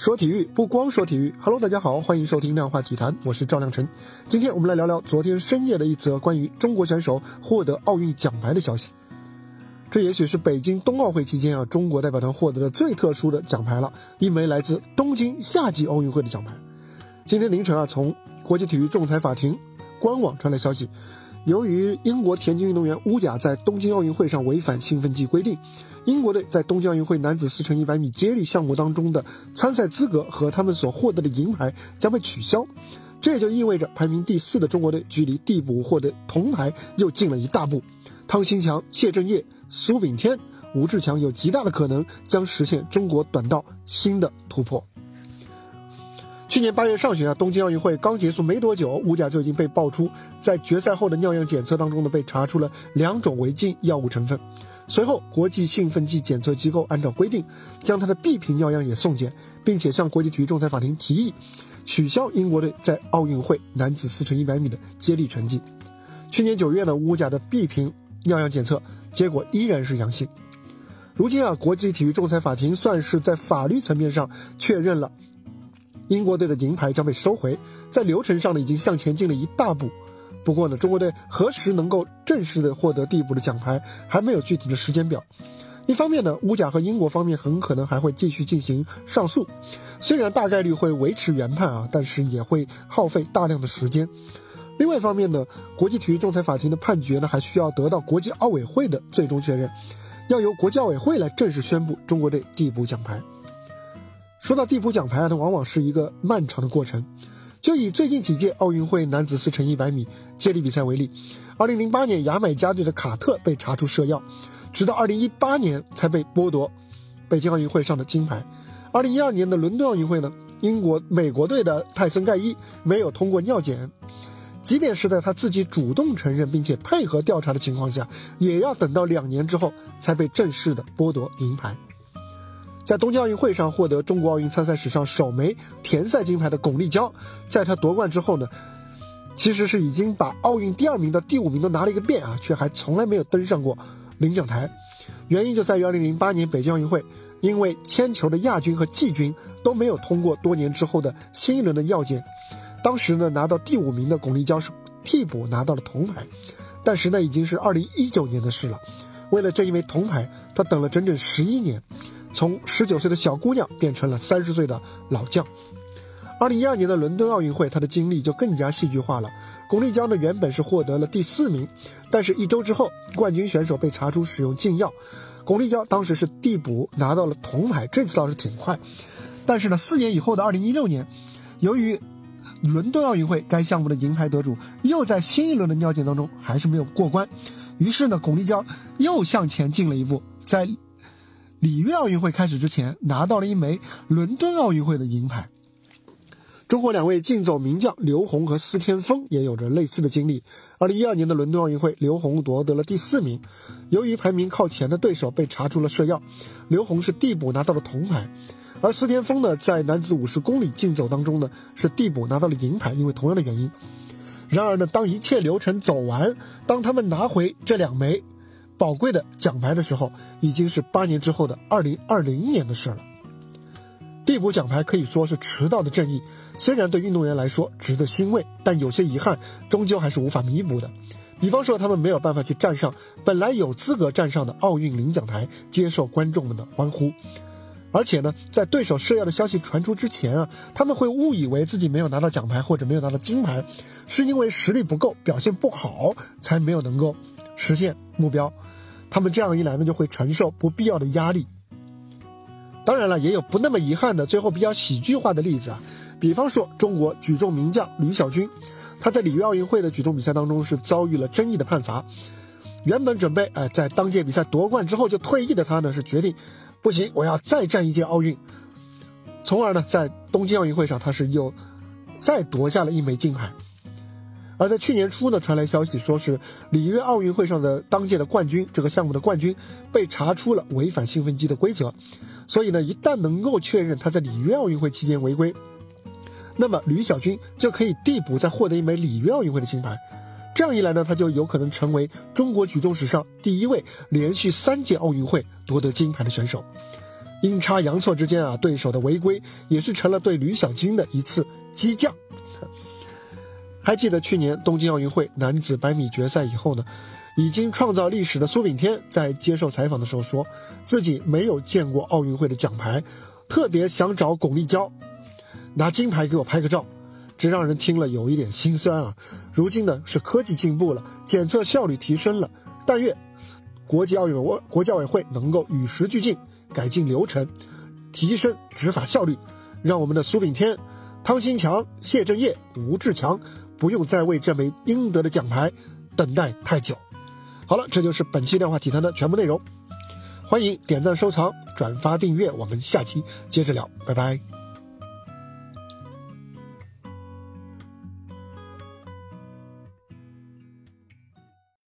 说体育不光说体育，Hello，大家好，欢迎收听量化体坛，我是赵亮晨。今天我们来聊聊昨天深夜的一则关于中国选手获得奥运奖牌的消息。这也许是北京冬奥会期间啊，中国代表团获得的最特殊的奖牌了，一枚来自东京夏季奥运会的奖牌。今天凌晨啊，从国际体育仲裁法庭官网传来消息。由于英国田径运动员乌贾在东京奥运会上违反兴奋剂规定，英国队在东京奥运会男子四乘一百米接力项目当中的参赛资格和他们所获得的银牌将被取消。这也就意味着排名第四的中国队距离递补获得铜牌又近了一大步。汤新强、谢震业、苏炳添、吴志强有极大的可能将实现中国短道新的突破。去年八月上旬啊，东京奥运会刚结束没多久，乌贾就已经被爆出在决赛后的尿样检测当中呢，被查出了两种违禁药物成分。随后，国际兴奋剂检测机构按照规定，将他的 B 瓶尿样也送检，并且向国际体育仲裁法庭提议取消英国队在奥运会男子四乘一百米的接力成绩。去年九月呢，乌贾的 B 瓶尿样检测结果依然是阳性。如今啊，国际体育仲裁法庭算是在法律层面上确认了。英国队的银牌将被收回，在流程上呢已经向前进了一大步。不过呢，中国队何时能够正式的获得递补的奖牌，还没有具体的时间表。一方面呢，乌甲和英国方面很可能还会继续进行上诉，虽然大概率会维持原判啊，但是也会耗费大量的时间。另外一方面呢，国际体育仲裁法庭的判决呢还需要得到国际奥委会的最终确认，要由国际奥委会来正式宣布中国队递补奖牌。说到递补奖牌，它往往是一个漫长的过程。就以最近几届奥运会男子四乘一百米接力比赛为例，2008年牙买加队的卡特被查出涉药，直到2018年才被剥夺北京奥运会上的金牌。2012年的伦敦奥运会呢，英国美国队的泰森盖伊没有通过尿检，即便是在他自己主动承认并且配合调查的情况下，也要等到两年之后才被正式的剥夺银牌。在东京奥运会上获得中国奥运参赛史上首枚田赛金牌的巩立姣，在他夺冠之后呢，其实是已经把奥运第二名到第五名都拿了一个遍啊，却还从来没有登上过领奖台。原因就在于2008年北京奥运会，因为铅球的亚军和季军都没有通过多年之后的新一轮的药检，当时呢拿到第五名的巩立姣是替补拿到了铜牌，但是呢已经是2019年的事了。为了这一枚铜牌，他等了整整十一年。从十九岁的小姑娘变成了三十岁的老将。二零一二年的伦敦奥运会，她的经历就更加戏剧化了。巩立姣呢，原本是获得了第四名，但是一周之后，冠军选手被查出使用禁药，巩立姣当时是递补拿到了铜牌，这次倒是挺快。但是呢，四年以后的二零一六年，由于伦敦奥运会该项目的银牌得主又在新一轮的尿检当中还是没有过关，于是呢，巩立姣又向前进了一步，在。里约奥运会开始之前，拿到了一枚伦敦奥运会的银牌。中国两位竞走名将刘虹和司天峰也有着类似的经历。二零一二年的伦敦奥运会，刘虹夺得了第四名，由于排名靠前的对手被查出了涉药，刘虹是递补拿到了铜牌。而司天峰呢，在男子五十公里竞走当中呢，是递补拿到了银牌，因为同样的原因。然而呢，当一切流程走完，当他们拿回这两枚。宝贵的奖牌的时候，已经是八年之后的二零二零年的事了。递补奖牌可以说是迟到的正义，虽然对运动员来说值得欣慰，但有些遗憾终究还是无法弥补的。比方说，他们没有办法去站上本来有资格站上的奥运领奖台，接受观众们的欢呼。而且呢，在对手涉药的消息传出之前啊，他们会误以为自己没有拿到奖牌或者没有拿到金牌，是因为实力不够，表现不好，才没有能够实现目标。他们这样一来呢，就会承受不必要的压力。当然了，也有不那么遗憾的，最后比较喜剧化的例子啊。比方说，中国举重名将吕小军，他在里约奥运会的举重比赛当中是遭遇了争议的判罚。原本准备哎在当届比赛夺冠之后就退役的他呢，是决定不行，我要再战一届奥运。从而呢，在东京奥运会上，他是又再夺下了一枚金牌。而在去年初呢，传来消息，说是里约奥运会上的当届的冠军，这个项目的冠军被查出了违反兴奋剂的规则，所以呢，一旦能够确认他在里约奥运会期间违规，那么吕小军就可以递补再获得一枚里约奥运会的金牌。这样一来呢，他就有可能成为中国举重史上第一位连续三届奥运会夺得金牌的选手。阴差阳错之间啊，对手的违规也是成了对吕小军的一次激将。还记得去年东京奥运会男子百米决赛以后呢，已经创造历史的苏炳添在接受采访的时候说，自己没有见过奥运会的奖牌，特别想找巩立姣拿金牌给我拍个照，这让人听了有一点心酸啊。如今呢是科技进步了，检测效率提升了，但愿国际奥运委国际奥委会能够与时俱进，改进流程，提升执法效率，让我们的苏炳添、汤新强、谢震业、吴志强。不用再为这枚应得的奖牌等待太久。好了，这就是本期量化体坛的全部内容。欢迎点赞、收藏、转发、订阅，我们下期接着聊，拜拜。